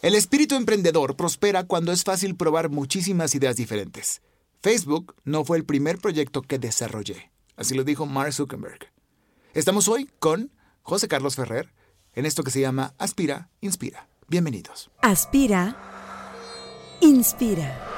El espíritu emprendedor prospera cuando es fácil probar muchísimas ideas diferentes. Facebook no fue el primer proyecto que desarrollé, así lo dijo Mark Zuckerberg. Estamos hoy con José Carlos Ferrer en esto que se llama Aspira, Inspira. Bienvenidos. Aspira, inspira.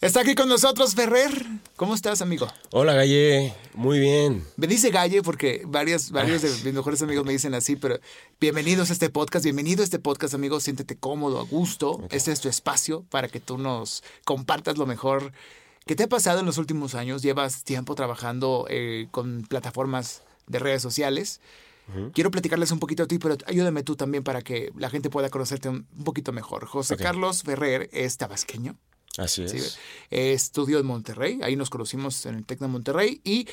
Está aquí con nosotros Ferrer. ¿Cómo estás, amigo? Hola, Galle. Muy bien. Me dice Galle porque varias, varios de mis mejores amigos me dicen así, pero bienvenidos a este podcast, bienvenido a este podcast, amigo. Siéntete cómodo, a gusto. Este es tu espacio para que tú nos compartas lo mejor que te ha pasado en los últimos años. Llevas tiempo trabajando eh, con plataformas de redes sociales. Quiero platicarles un poquito a ti, pero ayúdame tú también para que la gente pueda conocerte un poquito mejor. José. Carlos Ferrer es tabasqueño. Así es. Sí, eh, estudió en Monterrey, ahí nos conocimos en el TEC de Monterrey y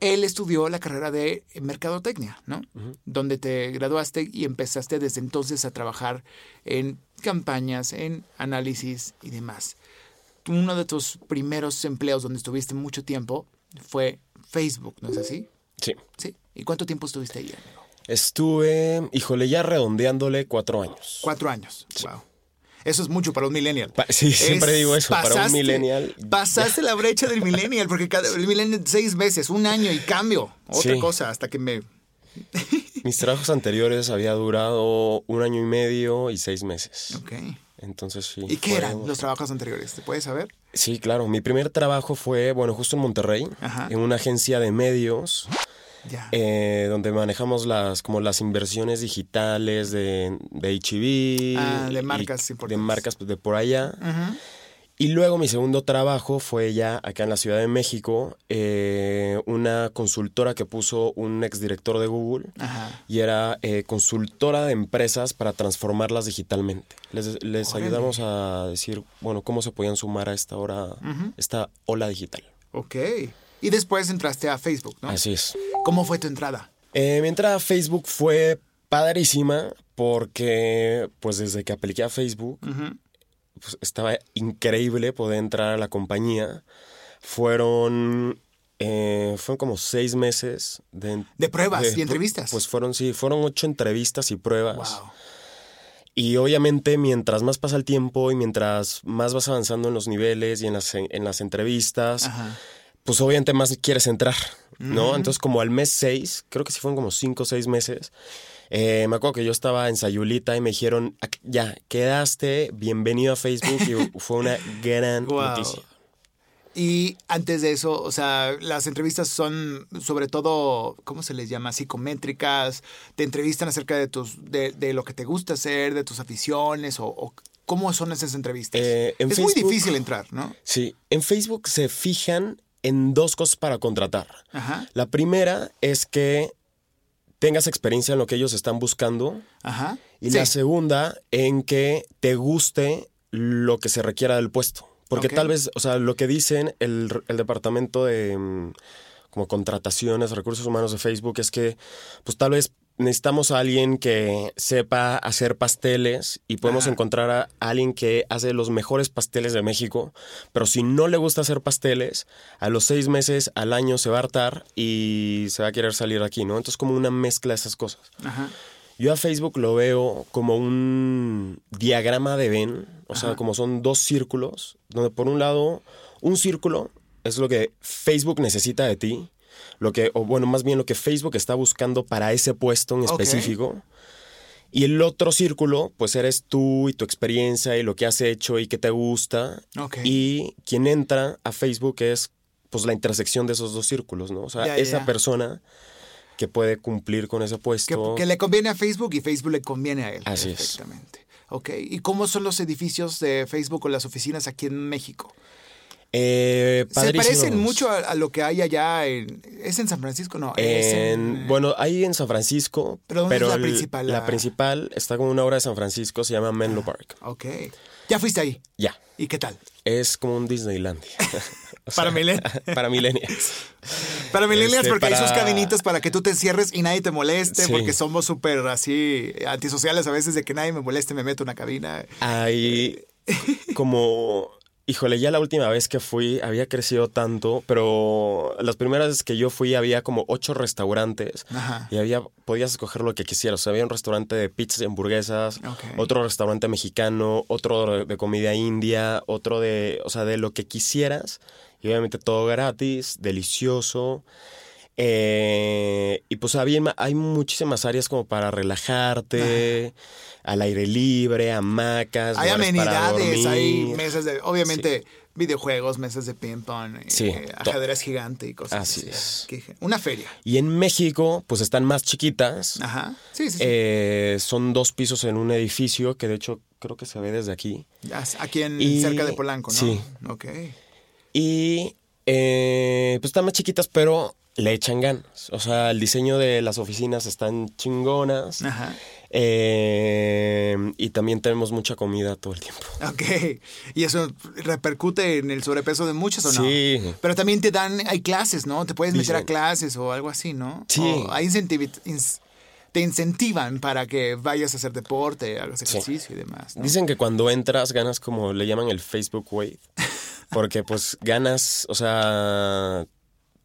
él estudió la carrera de mercadotecnia, ¿no? Donde te graduaste y empezaste desde entonces a trabajar en campañas, en análisis y demás. Uno de tus primeros empleos donde estuviste mucho tiempo fue Facebook, ¿no es así? Sí. Sí. ¿Y cuánto tiempo estuviste ahí, amigo? Estuve, híjole, ya redondeándole cuatro años. Cuatro años. Wow. Eso es mucho para un millennial. Pa- sí, siempre digo eso, para un millennial. Pasaste la brecha del millennial, porque cada, el millennial seis meses, un año y cambio. Otra Sí. cosa, hasta que me... Mis trabajos anteriores había durado un año y medio y seis meses. Ok. Entonces sí. ¿Y qué eran los trabajos anteriores? ¿Te puedes saber? Sí, claro. Mi primer trabajo fue, bueno, justo en Monterrey, Ajá. en una agencia de medios, Eh, donde manejamos las, como las inversiones digitales de, de H&B. Ah, de y marcas De importantes. marcas pues, de por allá. Ujú. Y luego mi segundo trabajo fue ya acá en la Ciudad de México, eh, una consultora que puso un exdirector de Google Ajá. y era eh, consultora de empresas para transformarlas digitalmente. Les, les ayudamos a decir, bueno, cómo se podían sumar a esta hora, esta ola digital. Ok. Y después entraste a Facebook, ¿no? Así es. ¿Cómo fue tu entrada? Eh, mi entrada a Facebook fue padrísima porque, pues desde que apliqué a Facebook, pues, estaba increíble poder entrar a la compañía. Fueron, eh, fueron como seis meses de, De pruebas y entrevistas. Pues fueron, sí, fueron ocho entrevistas y pruebas. Wow. Y obviamente mientras más pasa el tiempo y mientras más vas avanzando en los niveles y en las, en las entrevistas, Ajá. Pues obviamente más quieres entrar, ¿no? Entonces como al mes seis, creo que sí fueron como cinco o seis meses, eh, me acuerdo que yo estaba en Sayulita y me dijeron, "Ac- ya, quedaste, bienvenido a Facebook y fue una gran Wow. noticia. Y antes de eso, o sea, las entrevistas son sobre todo, ¿cómo se les llama? Psicométricas. Te entrevistan acerca de tus, de, de lo que te gusta hacer, de tus aficiones o, o cómo son esas entrevistas. Eh, en es muy difícil entrar, ¿no? Sí, en Facebook se fijan en dos cosas para contratar. Ajá, La primera es que tengas experiencia en lo que ellos están buscando ajá. Y Sí. la segunda, en que te guste lo que se requiera del puesto. Porque tal vez, o sea, lo que dicen el, el departamento de mm, como contrataciones, recursos humanos de Facebook es que, pues tal vez necesitamos a alguien que sepa hacer pasteles y podemos Ajá. encontrar a alguien que hace los mejores pasteles de México, pero si no le gusta hacer pasteles, a los seis meses, al año se va a hartar y se va a querer salir de aquí, ¿no? Entonces como una mezcla de esas cosas. Ajá. Yo a Facebook lo veo como un diagrama de Venn, o sea, como son dos círculos, donde por un lado, un círculo es lo que Facebook necesita de ti, lo que, o bueno, más bien lo que Facebook está buscando para ese puesto en específico. Y el otro círculo, pues eres tú y tu experiencia y lo que has hecho y que te gusta. Y quien entra a Facebook es pues la intersección de esos dos círculos, ¿no? O sea, esa persona que puede cumplir con ese puesto. que le conviene a Facebook y Facebook le conviene a él. Así es. Ok. ¿Y cómo son los edificios de Facebook o las oficinas aquí en México? Eh, Se parecen mucho a, a lo que hay allá en... ¿Es en San Francisco? No, es En- en... bueno, hay en San Francisco, ¿Pero es la el- principal? La La- principal está como una hora de San Francisco, se llama Menlo Park. Ok. ¿Ya fuiste ahí? Ya, ¿Y qué tal? es como un Disneylandia. O Para millennials. Para millennials, Este, porque hay sus cabinitas para que tú te encierres y nadie te moleste, Sí. porque somos súper así antisociales a veces de que nadie me moleste, me meto en una cabina. Hay como, híjole, ya la última vez que fui había crecido tanto, pero las primeras veces que yo fui había como ocho restaurantes Ajá. y había, podías escoger lo que quisieras. O sea, había un restaurante de pizzas y hamburguesas, otro restaurante mexicano, otro de comida india, otro de, o sea, de lo que quisieras. Y obviamente todo gratis, delicioso. Eh, y pues había, hay muchísimas áreas como para relajarte, al aire libre, hamacas. Hay amenidades, hay mesas de, obviamente, videojuegos, mesas de ping-pong, eh, Sí, to- ajedrez gigante y cosas Así es. Una feria. Y en México, pues están más chiquitas. Ajá. Sí, sí, sí. Eh, son dos pisos en un edificio que de hecho creo que se ve desde aquí. Aquí en y- cerca de Polanco, ¿no? sí. Ok. Y eh, pues están más chiquitas, pero le echan ganas. O sea, el diseño de las oficinas están chingonas. Ajá. Eh, y también tenemos mucha comida todo el tiempo. Ok. ¿Y eso repercute en el sobrepeso de muchos o no? Sí. Pero también te dan, hay clases, ¿no? Te puedes meter a clases o algo así, ¿no? Sí. O hay ins- te incentivan para que vayas a hacer deporte, hagas Sí. ejercicio y demás. ¿no? Dicen que cuando entras ganas como le llaman el Facebook Weight. Porque pues ganas, o sea,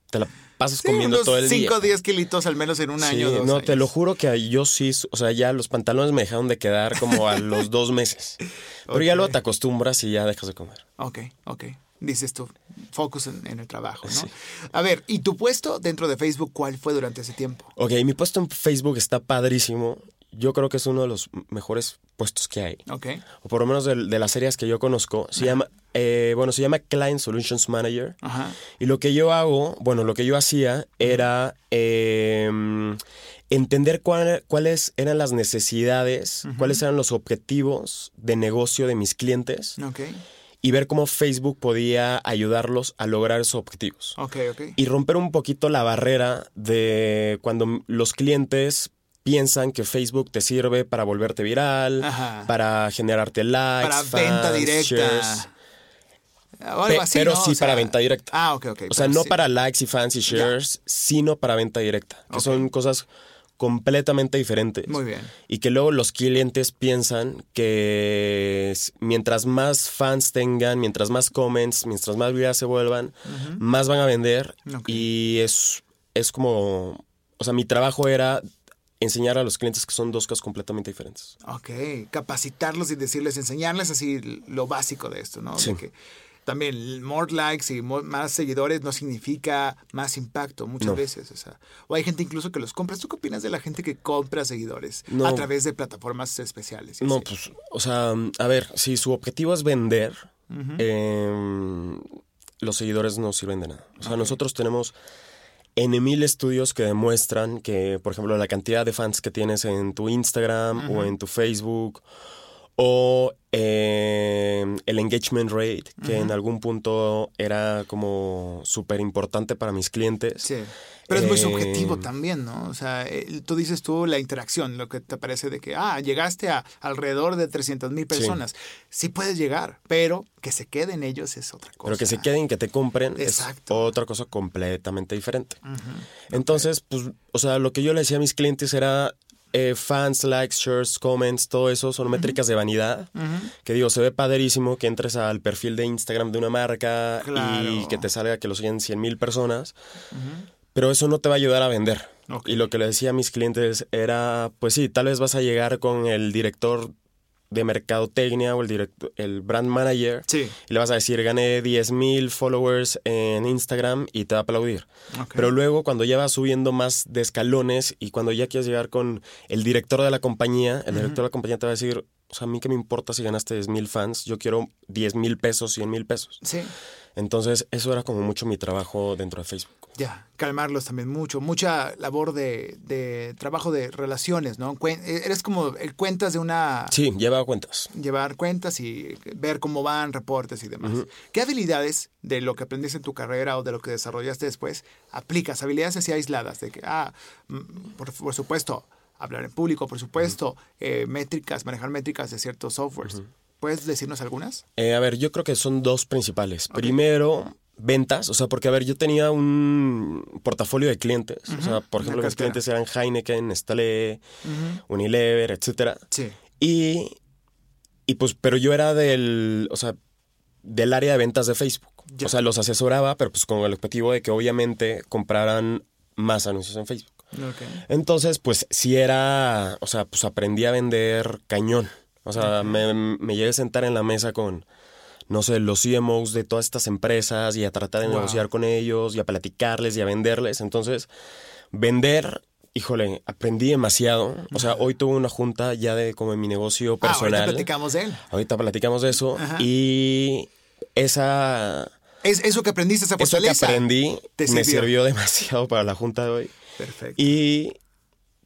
te la pasas Sí, comiendo unos todo el 5 o día. 10 kilitos al menos en un Sí, año. dos no, te lo juro que yo sí, o sea, ya los pantalones me dejaron de quedar como a los dos meses. Pero ya luego te acostumbras y ya dejas de comer. Ok, ok. Dices tú, focus en, en el trabajo, ¿no? A ver, ¿y tu puesto dentro de Facebook cuál fue durante ese tiempo? Ok, mi puesto en Facebook está padrísimo. Yo creo que es uno de los mejores puestos que hay. Ok. O por lo menos de, de las áreas que yo conozco. Se llama, eh, bueno, se llama Client Solutions Manager. Ajá. Y lo que yo hago, bueno, lo que yo hacía era eh, entender cuál- cuáles eran las necesidades, cuáles eran los objetivos de negocio de mis clientes Ok. y ver cómo Facebook podía ayudarlos a lograr esos objetivos. Ok, ok. Y romper un poquito la barrera de cuando los clientes piensan que Facebook te sirve para volverte viral, Ajá. para generarte likes, para venta directa. shares. O algo así, pero ¿no? sí O sea, para venta directa. Ah, ok, ok. O sea, no sí. para likes y fans y shares, sino para venta directa, que son cosas completamente diferentes. Muy bien. Y que luego los clientes piensan que mientras más fans tengan, mientras más comments, mientras más virales se vuelvan, más van a vender. Y es, es como, o sea, mi trabajo era enseñar a los clientes que son dos cosas completamente diferentes. Ok, capacitarlos y decirles, enseñarles así lo básico de esto, ¿no? Sí. De que también more likes y más seguidores no significa más impacto muchas No. veces. O, sea, o hay gente incluso que los compra. ¿Tú qué opinas de la gente que compra seguidores No. a través de plataformas especiales? No, así? pues, o sea, a ver, si su objetivo es vender, em, los seguidores no sirven de nada. O sea, nosotros tenemos N mil estudios que demuestran que, por ejemplo, la cantidad de fans que tienes en tu Instagram o en tu Facebook o em, el engagement rate, que en algún punto era como súper importante para mis clientes. Sí. Pero es muy Eh, subjetivo también, ¿no? O sea, tú dices tú la interacción, lo que te parece de que, ah, llegaste a alrededor de 300 mil personas. Sí. puedes llegar, pero que se queden ellos es otra cosa. Pero que se queden, que te compren, Exacto. es otra cosa completamente diferente. Entonces, pues, o sea, lo que yo le decía a mis clientes era eh, fans, likes, shares, comments, todo eso son métricas de vanidad. Que digo, se ve padrísimo que entres al perfil de Instagram de una marca Claro. y que te salga que lo siguen 100 mil personas. Pero eso no te va a ayudar a vender. Y lo que le decía a mis clientes era, pues sí, tal vez vas a llegar con el director de mercadotecnia o el, director, el brand manager Sí. y le vas a decir, gané 10 mil followers en Instagram y te va a aplaudir. Ok. Pero luego cuando ya vas subiendo más de escalones y cuando ya quieres llegar con el director de la compañía, el director de la compañía te va a decir, o sea, a mí qué me importa si ganaste 10 mil fans, yo quiero 10 mil pesos, 100 mil pesos. Sí. Entonces eso era como mucho mi trabajo dentro de Facebook. Ya, calmarlos también mucho, mucha labor de, de trabajo de relaciones, ¿no? Cuen- eres como el cuentas de una... Sí, lleva cuentas. llevar cuentas y ver cómo van, reportes y demás. ¿Qué habilidades de lo que aprendiste en tu carrera o de lo que desarrollaste después aplicas? Habilidades así aisladas, de que, ah, mm, por, por supuesto, hablar en público, por supuesto, eh, métricas, manejar métricas de ciertos softwares. ¿Puedes decirnos algunas? Eh, a ver, yo creo que son dos principales. Primero, ventas, o sea, porque a ver, yo tenía un portafolio de clientes, o sea, por ejemplo, mis clientes eran Heineken, Nestlé, Unilever, etcétera. Sí. Y, y pues, pero yo era del, o sea, del área de ventas de Facebook. Ya. O sea, los asesoraba, pero pues con el objetivo de que obviamente compraran más anuncios en Facebook. Entonces, pues sí era, o sea, pues aprendí a vender cañón. O sea, me, me llegué a sentar en la mesa con, no sé, los CMOs de todas estas empresas y a tratar de Wow. negociar con ellos y a platicarles y a venderles. Entonces, vender, híjole, aprendí demasiado. O sea, hoy tuve una junta ya de como en mi negocio Ah, ahorita personal. platicamos de él. Ahorita platicamos de eso. Ajá. Y esa, Es, eso que aprendiste, esa eso que fortaleza. aprendí me sirvió demasiado para la junta de hoy. Perfecto. Y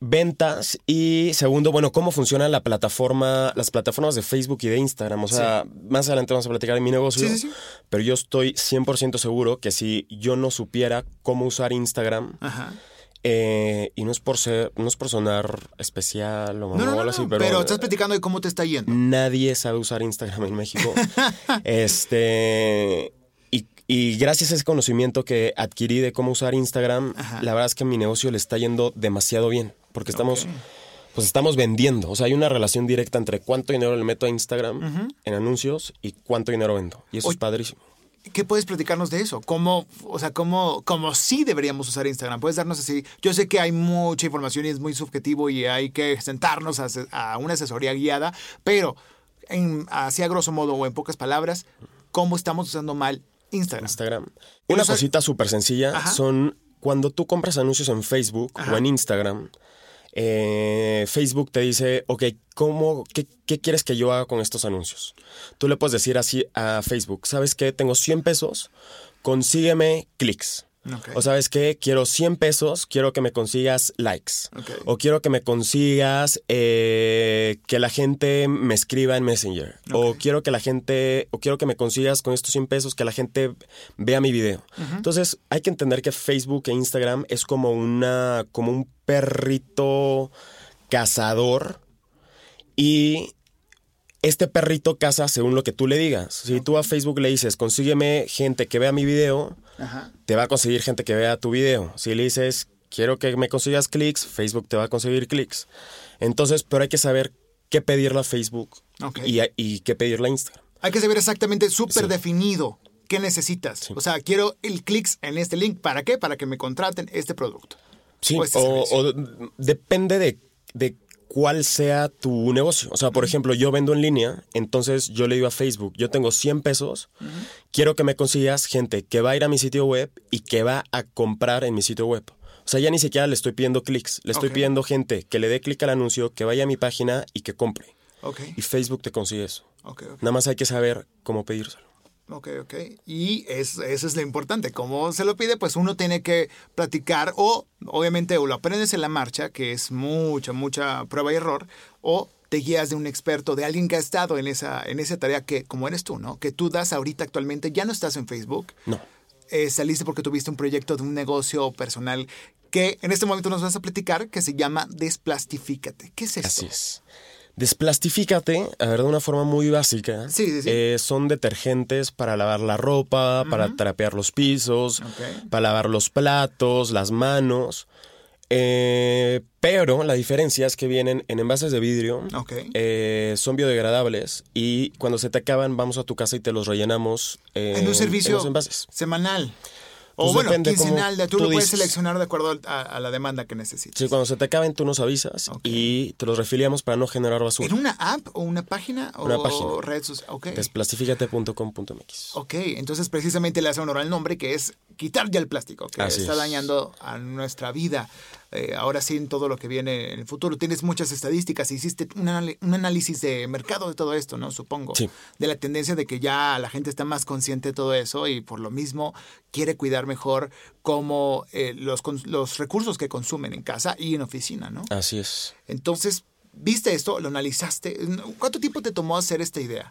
ventas y segundo, bueno, cómo funciona la plataforma, las plataformas de Facebook y de Instagram. O sea, más adelante vamos a platicar de mi negocio, Sí, sí, sí. pero yo estoy 100% seguro que si yo no supiera cómo usar Instagram, Ajá. eh, y no es por ser, no es por sonar especial o No, no, no, algo así, pero, pero, estás platicando de cómo te está yendo. nadie sabe usar Instagram en México. este. Y, y gracias a ese conocimiento que adquirí de cómo usar Instagram, Ajá. la verdad es que a mi negocio le está yendo demasiado bien. Porque estamos. Pues estamos vendiendo. O sea, hay una relación directa entre cuánto dinero le meto a Instagram en anuncios y cuánto dinero vendo. Y eso Oye, es padrísimo. ¿Qué puedes platicarnos de eso? ¿Cómo, o sea, cómo, cómo sí deberíamos usar Instagram? ¿Puedes darnos así? Yo sé que hay mucha información y es muy subjetivo y hay que sentarnos a, una asesoría guiada, pero en, así a grosso modo o en pocas palabras, ¿cómo estamos usando mal Instagram? Instagram. Una cosita súper sencilla Ajá. son cuando tú compras anuncios en Facebook Ajá. o en Instagram. Eh, Facebook te dice, ok, ¿cómo, qué, qué quieres que yo haga con estos anuncios? Tú le puedes decir así a Facebook, ¿sabes qué? Tengo 100 pesos, consígueme clics. O sabes qué, quiero 100 pesos, quiero que me consigas likes. O quiero que me consigas eh, que la gente me escriba en Messenger. O quiero que la gente, o quiero que me consigas con estos 100 pesos que la gente vea mi video. Entonces hay que entender que Facebook e Instagram es como una, como un perrito cazador y este perrito caza según lo que tú le digas. Si tú a Facebook le dices, consígueme gente que vea mi video, Ajá. te va a conseguir gente que vea tu video. Si le dices, quiero que me consigas clics, Facebook te va a conseguir clics. Entonces, pero hay que saber qué pedirle a Facebook Ok. y, qué pedirle a Instagram. Hay que saber exactamente súper definido qué necesitas. O sea, quiero el clics en este link. ¿Para qué? Para que me contraten este producto. Sí, O este o depende de, de cuál sea tu negocio. O sea, por ejemplo, yo vendo en línea, entonces yo le digo a Facebook, yo tengo 100 pesos, quiero que me consigas gente que va a ir a mi sitio web y que va a comprar en mi sitio web. O sea, ya ni siquiera le estoy pidiendo clics, le estoy pidiendo gente que le dé clic al anuncio, que vaya a mi página y que compre. Ok. Y Facebook te consigue eso. Ok, ok. Nada más hay que saber cómo pedírselo. Ok, ok. Y es, eso es lo importante. Como se lo pide, pues uno tiene que platicar o, obviamente, o lo aprendes en la marcha, que es mucha, mucha prueba y error, o te guías de un experto, de alguien que ha estado en esa, en esa tarea que, como eres tú, ¿no? Que tú das ahorita actualmente, ya no estás en Facebook, No. eh, saliste porque tuviste un proyecto de un negocio personal que en este momento nos vas a platicar, que se llama Desplastifícate. ¿Qué es esto? Así es. Desplastifícate, a ver, de una forma muy básica. Sí, sí, sí. eh, son detergentes para lavar la ropa, para trapear los pisos, para lavar los platos, las manos. Eh, pero la diferencia es que vienen en envases de vidrio, Ok. eh, son biodegradables y cuando se te acaban vamos a tu casa y te los rellenamos eh, en un servicio los envases. semanal. O Pues bueno, depende cómo quincenal, tú, tú lo puedes dices. seleccionar de acuerdo a, a la demanda que necesites. Sí, cuando se te acaben tú nos avisas y te los refiliamos para no generar basura. ¿En una app o una página Una o página. red social? Ok. Desplastifícate.com.mx. Ok, entonces precisamente le hace honor al nombre que es quitar ya el plástico que Así está es. dañando a nuestra vida. Eh, ahora sí, en todo lo que viene en el futuro. Tienes muchas estadísticas, hiciste un, análisis de mercado de todo esto, ¿no? Supongo. Sí. De la tendencia de que ya la gente está más consciente de todo eso y por lo mismo quiere cuidar mejor como eh, los, los recursos que consumen en casa y en oficina, ¿no? Así es. Entonces, ¿viste esto? ¿Lo analizaste? ¿Cuánto tiempo te tomó hacer esta idea?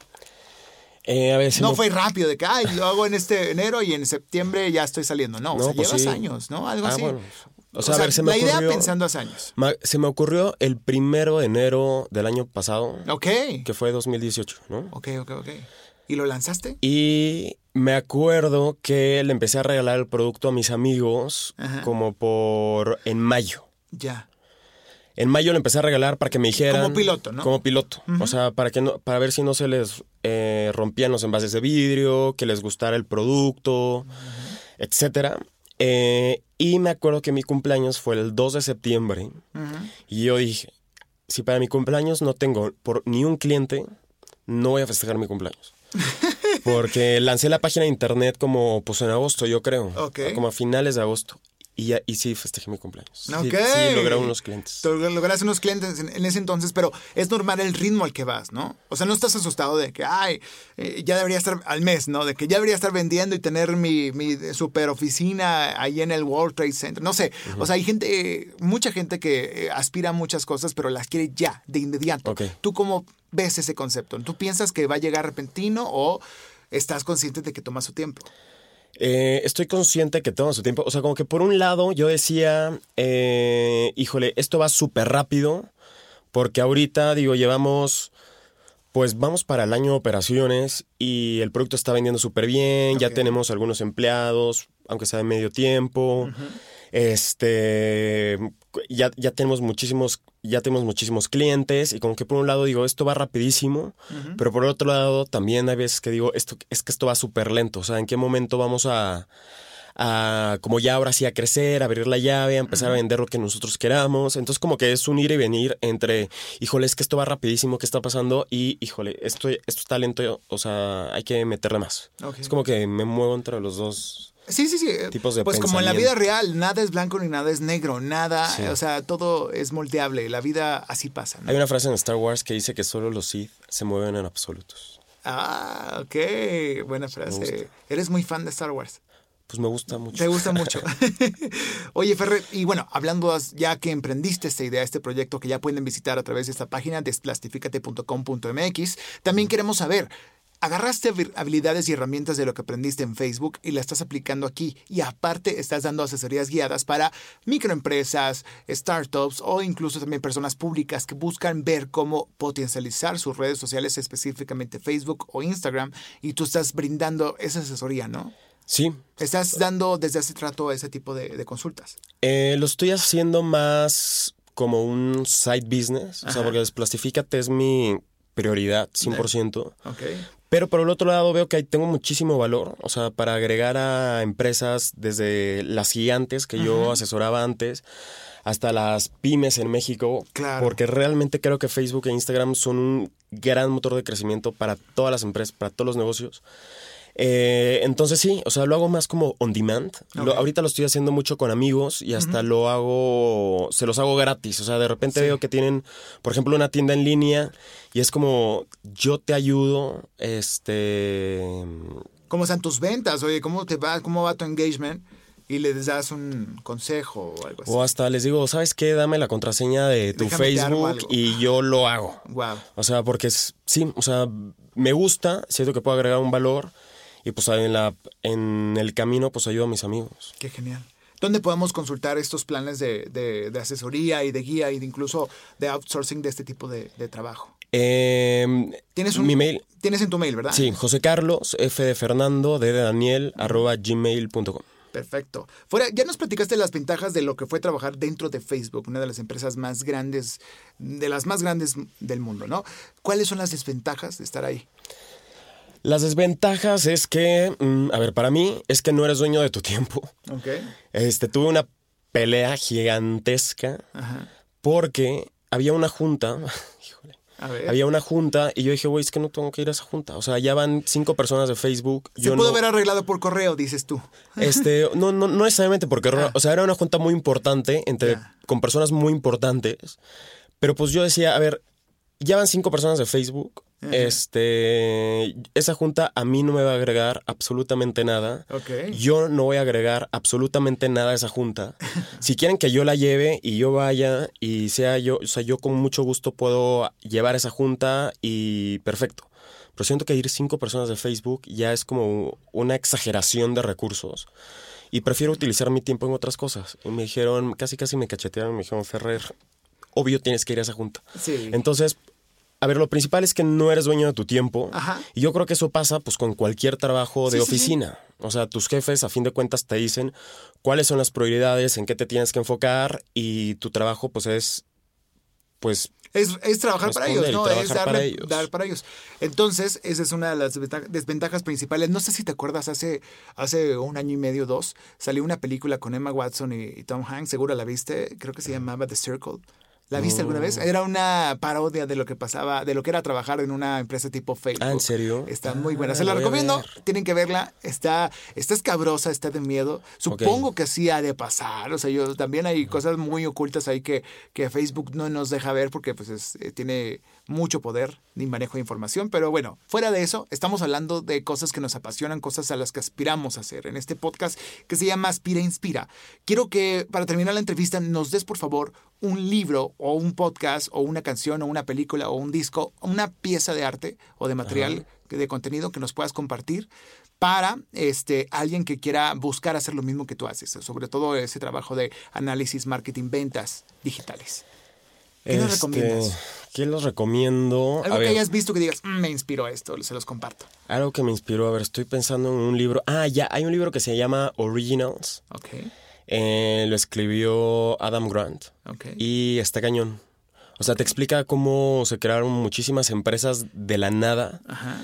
Eh, a se No fue rápido de que, ay, lo hago en este enero y en septiembre ya estoy saliendo. No, o sea, pues llevas sí. años, ¿no? Algo Ah, así. bueno. O sea, a ver, se me la idea pensando hace años. Se me ocurrió el primero de enero del año pasado, Ok. que fue 2018, ¿no? Ok, ok, ok. ¿Y lo lanzaste? Y me acuerdo que le empecé a regalar el producto a mis amigos Ajá. como por en mayo. Ya. En mayo le empecé a regalar para que me dijeran. Como piloto, ¿no? Como piloto. O sea, para que no, para ver si no se les eh, rompían los envases de vidrio, que les gustara el producto, etcétera. Eh, y me acuerdo que mi cumpleaños fue el 2 de septiembre. Y yo dije, si para mi cumpleaños no tengo por ni un cliente, no voy a festejar mi cumpleaños. Porque lancé la página de internet como pues en agosto, yo creo. Como a finales de agosto. Y, ya, y sí, festejé mi cumpleaños. Sí. Sí, logré unos clientes. Lograste unos clientes en, en ese entonces, pero es normal el ritmo al que vas, ¿no? O sea, no estás asustado de que, ay, eh, ya debería estar al mes, ¿no? De que ya debería estar vendiendo y tener mi, mi super oficina ahí en el World Trade Center. No sé. O sea, hay gente, mucha gente que eh, aspira a muchas cosas, pero las quiere ya, de inmediato. ¿Tú cómo ves ese concepto? ¿Tú piensas que va a llegar repentino o estás consciente de que toma su tiempo? Eh, estoy consciente que toma su tiempo. O sea, como que por un lado yo decía, eh, híjole, esto va súper rápido, porque ahorita, digo, llevamos, pues vamos para el año de operaciones y el producto está vendiendo súper bien, ya tenemos algunos empleados, aunque sea de medio tiempo. Este, ya, ya tenemos muchísimos, ya tenemos muchísimos clientes y como que por un lado digo, esto va rapidísimo, pero por otro lado también hay veces que digo, esto, es que esto va súper lento, o sea, ¿en qué momento vamos a, a, como ya ahora sí a crecer, a abrir la llave, a empezar a vender lo que nosotros queramos? Entonces como que es un ir y venir entre, híjole, es que esto va rapidísimo, ¿qué está pasando? Y, híjole, esto, esto está lento, o sea, hay que meterle más. Es como que me muevo entre los dos. Sí, sí, sí. tipos de pues como en la vida real, nada es blanco ni nada es negro, nada, Sí. o sea, todo es moldeable, la vida así pasa. ¿no? Hay una frase en Star Wars que dice que solo los Sith se mueven en absolutos. Ah, ok, buena frase. Eres muy fan de Star Wars. Pues me gusta mucho. Te gusta mucho. Oye, Ferrer, y bueno, hablando ya que emprendiste esta idea, este proyecto que ya pueden visitar a través de esta página, desplastifícate.com.mx, también queremos saber, agarraste habi- habilidades y herramientas de lo que aprendiste en Facebook y la estás aplicando aquí y aparte estás dando asesorías guiadas para microempresas, startups o incluso también personas públicas que buscan ver cómo potencializar sus redes sociales, específicamente Facebook o Instagram, y tú estás brindando esa asesoría, ¿no? Sí, Estás dando desde hace trato ese tipo de, de consultas. eh, lo estoy haciendo más como un side business. O sea, porque Desplastifícate es mi prioridad, 100%. Ok. Pero por el otro lado veo que ahí tengo muchísimo valor, o sea, para agregar a empresas desde las gigantes que yo Ajá. asesoraba antes hasta las pymes en México, Claro. porque realmente creo que Facebook e Instagram son un gran motor de crecimiento para todas las empresas, para todos los negocios. Eh, entonces sí, o sea, lo hago más como on demand. Lo- ahorita lo estoy haciendo mucho con amigos y hasta lo hago, se los hago gratis. O sea, de repente Sí. veo que tienen, por ejemplo, una tienda en línea y es como, yo te ayudo, este... ¿Cómo están tus ventas? Oye, ¿cómo te va? ¿Cómo va tu engagement? Y les das un consejo o algo así. O hasta les digo, ¿sabes qué? Dame la contraseña de tu Déjame Facebook y yo lo hago. Wow. O sea, porque es- sí, o sea, me gusta, siento que puedo agregar un valor y pues en, la, en el camino pues ayudo a mis amigos. Qué genial. ¿Dónde podemos consultar estos planes de, de- de asesoría y de guía y de incluso de outsourcing de este tipo de, de trabajo? Eh, ¿Tienes un, Mi mail, Tienes en tu mail, ¿verdad? sí, José Carlos, F de Fernando, D de Daniel, arroba gmail.com. Perfecto. Fuera, ya nos platicaste las ventajas de lo que fue trabajar dentro de Facebook, una de las empresas más grandes, de las más grandes del mundo, ¿no? ¿Cuáles son las desventajas de estar ahí? Las desventajas es que, mm, a ver, para mí es que no eres dueño de tu tiempo. Ok. Este, tuve una pelea gigantesca Ajá. porque había una junta, híjole, A ver. Había una junta y yo dije, güey, es que no tengo que ir a esa junta. O sea, ya van cinco personas de Facebook. Se yo pudo no, haber arreglado por correo, dices tú. Este, no, no, no necesariamente porque, Ah. o sea, era una junta muy importante entre, con personas muy importantes. Pero pues yo decía, a ver, ya van cinco personas de Facebook. Este, esa junta a mí no me va a agregar absolutamente nada. Yo no voy a agregar absolutamente nada a esa junta. Si quieren que yo la lleve y yo vaya y sea yo, o sea, yo con mucho gusto puedo llevar esa junta y perfecto. Pero siento que ir cinco personas de Facebook ya es como una exageración de recursos. Y prefiero utilizar mi tiempo en otras cosas. Y me dijeron, casi casi me cachetearon, me dijeron, Ferrer, obvio tienes que ir a esa junta. Sí. Entonces, a ver, lo principal es que no eres dueño de tu tiempo. Ajá. Y yo creo que eso pasa pues con cualquier trabajo de Sí, sí, sí. oficina. O sea, tus jefes a fin de cuentas te dicen cuáles son las prioridades, en qué te tienes que enfocar y tu trabajo pues es pues Es, es trabajar para ellos, ¿no? trabajar Es darle, para ellos. dar para ellos. Entonces, esa es una de las desventa- desventajas principales. No sé si te acuerdas, hace, hace un año y medio, dos, salió una película con Emma Watson y, y Tom Hanks, seguro la viste, creo que se llamaba The Circle. ¿La viste alguna vez? Era una parodia de lo que pasaba, de lo que era trabajar en una empresa tipo Facebook. Ah, ¿en serio? Está muy buena. Ah, Se la la recomiendo. Tienen que verla. Está, está escabrosa, está de miedo. Supongo que sí ha de pasar. O sea, yo también hay cosas muy ocultas ahí que, que Facebook no nos deja ver porque pues es- eh, tiene mucho poder ni manejo de información. Pero bueno, fuera de eso, estamos hablando de cosas que nos apasionan, cosas a las que aspiramos a hacer en este podcast que se llama Aspira Inspira. Quiero que para terminar la entrevista nos des por favor un libro o un podcast o una canción o una película o un disco, una pieza de arte o de material de contenido que nos puedas compartir para este alguien que quiera buscar hacer lo mismo que tú haces, sobre todo ese trabajo de análisis, marketing, ventas digitales. ¿Qué nos este, recomiendas? ¿Qué los recomiendo? Algo A que ver, hayas visto que digas, "Mm, me inspiró esto, se los comparto. algo que me inspiró, a ver, estoy pensando en un libro. Ah, ya, hay un libro que se llama Originals. Ok, Eh, lo escribió Adam Grant. Y está cañón. O sea, te explica cómo se crearon muchísimas empresas de la nada Ajá.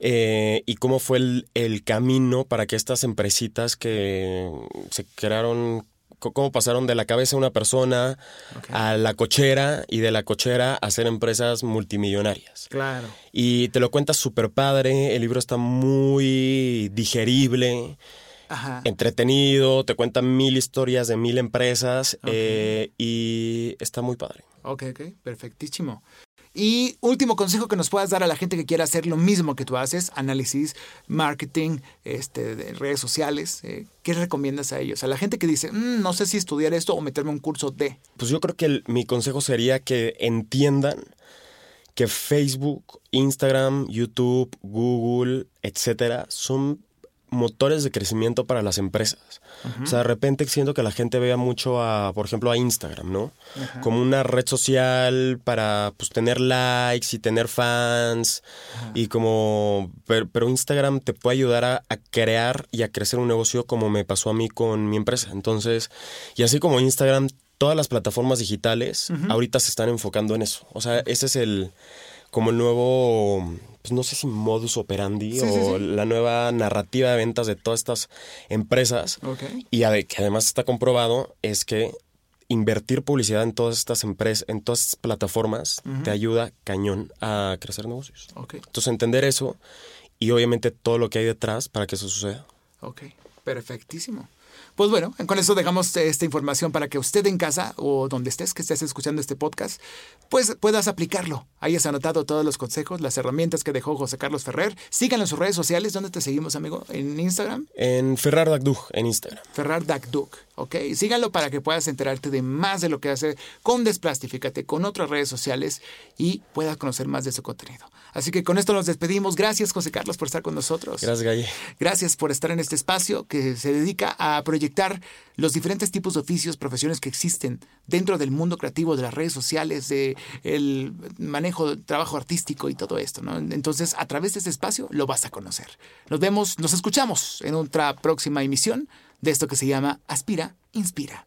eh, y cómo fue el, el camino para que estas empresitas que se crearon, cómo pasaron de la cabeza de una persona a la cochera y de la cochera a ser empresas multimillonarias. Claro. Y te lo cuentas súper padre, el libro está muy digerible, Ajá. entretenido, te cuenta mil historias de mil empresas eh, y está muy padre. Ok, ok, perfectísimo. Y último consejo que nos puedas dar a la gente que quiera hacer lo mismo que tú haces, análisis, marketing, este, de redes sociales, eh, ¿qué recomiendas a ellos? A la gente que dice, "Mm, no sé si estudiar esto o meterme un curso de... Pues yo creo que el- mi consejo sería que entiendan que Facebook, Instagram, YouTube, Google, etcétera, son motores de crecimiento para las empresas. O sea, de repente siento que la gente vea mucho a, por ejemplo, a Instagram, ¿no? Como una red social para pues tener likes y tener fans y como pero, pero Instagram te puede ayudar a, a crear y a crecer un negocio como me pasó a mí con mi empresa. Entonces, y así como Instagram, todas las plataformas digitales ahorita se están enfocando en eso. O sea, ese es el como el nuevo pues no sé si modus operandi Sí, o sí. la nueva narrativa de ventas de todas estas empresas. Ok. Y ade- que además está comprobado es que invertir publicidad en todas estas empresas, en todas estas plataformas, te ayuda cañón a crecer negocios. Ok, Entonces entender eso y obviamente todo lo que hay detrás para que eso suceda. ok, perfectísimo. Pues bueno, con eso dejamos esta información para que usted en casa o donde estés, que estés escuchando este podcast, pues puedas aplicarlo. Hayas anotado todos los consejos, las herramientas que dejó José Carlos Ferrer. Síganlo en sus redes sociales. ¿Dónde te seguimos, amigo? En Instagram. En Ferrar Dagdug, en Instagram. Ferrar ¿ok? Síganlo para que puedas enterarte de más de lo que hace con Desplastifícate, con otras redes sociales y puedas conocer más de su contenido. Así que con esto nos despedimos. Gracias, José Carlos, por estar con nosotros. Gracias, Galle. Gracias por estar en este espacio que se dedica a proyectar los diferentes tipos de oficios, profesiones que existen dentro del mundo creativo, de las redes sociales, de el manejo del trabajo artístico y todo esto. Entonces, a través de este espacio lo vas a conocer. Nos vemos, nos escuchamos en otra próxima emisión de esto que se llama Aspira, Inspira.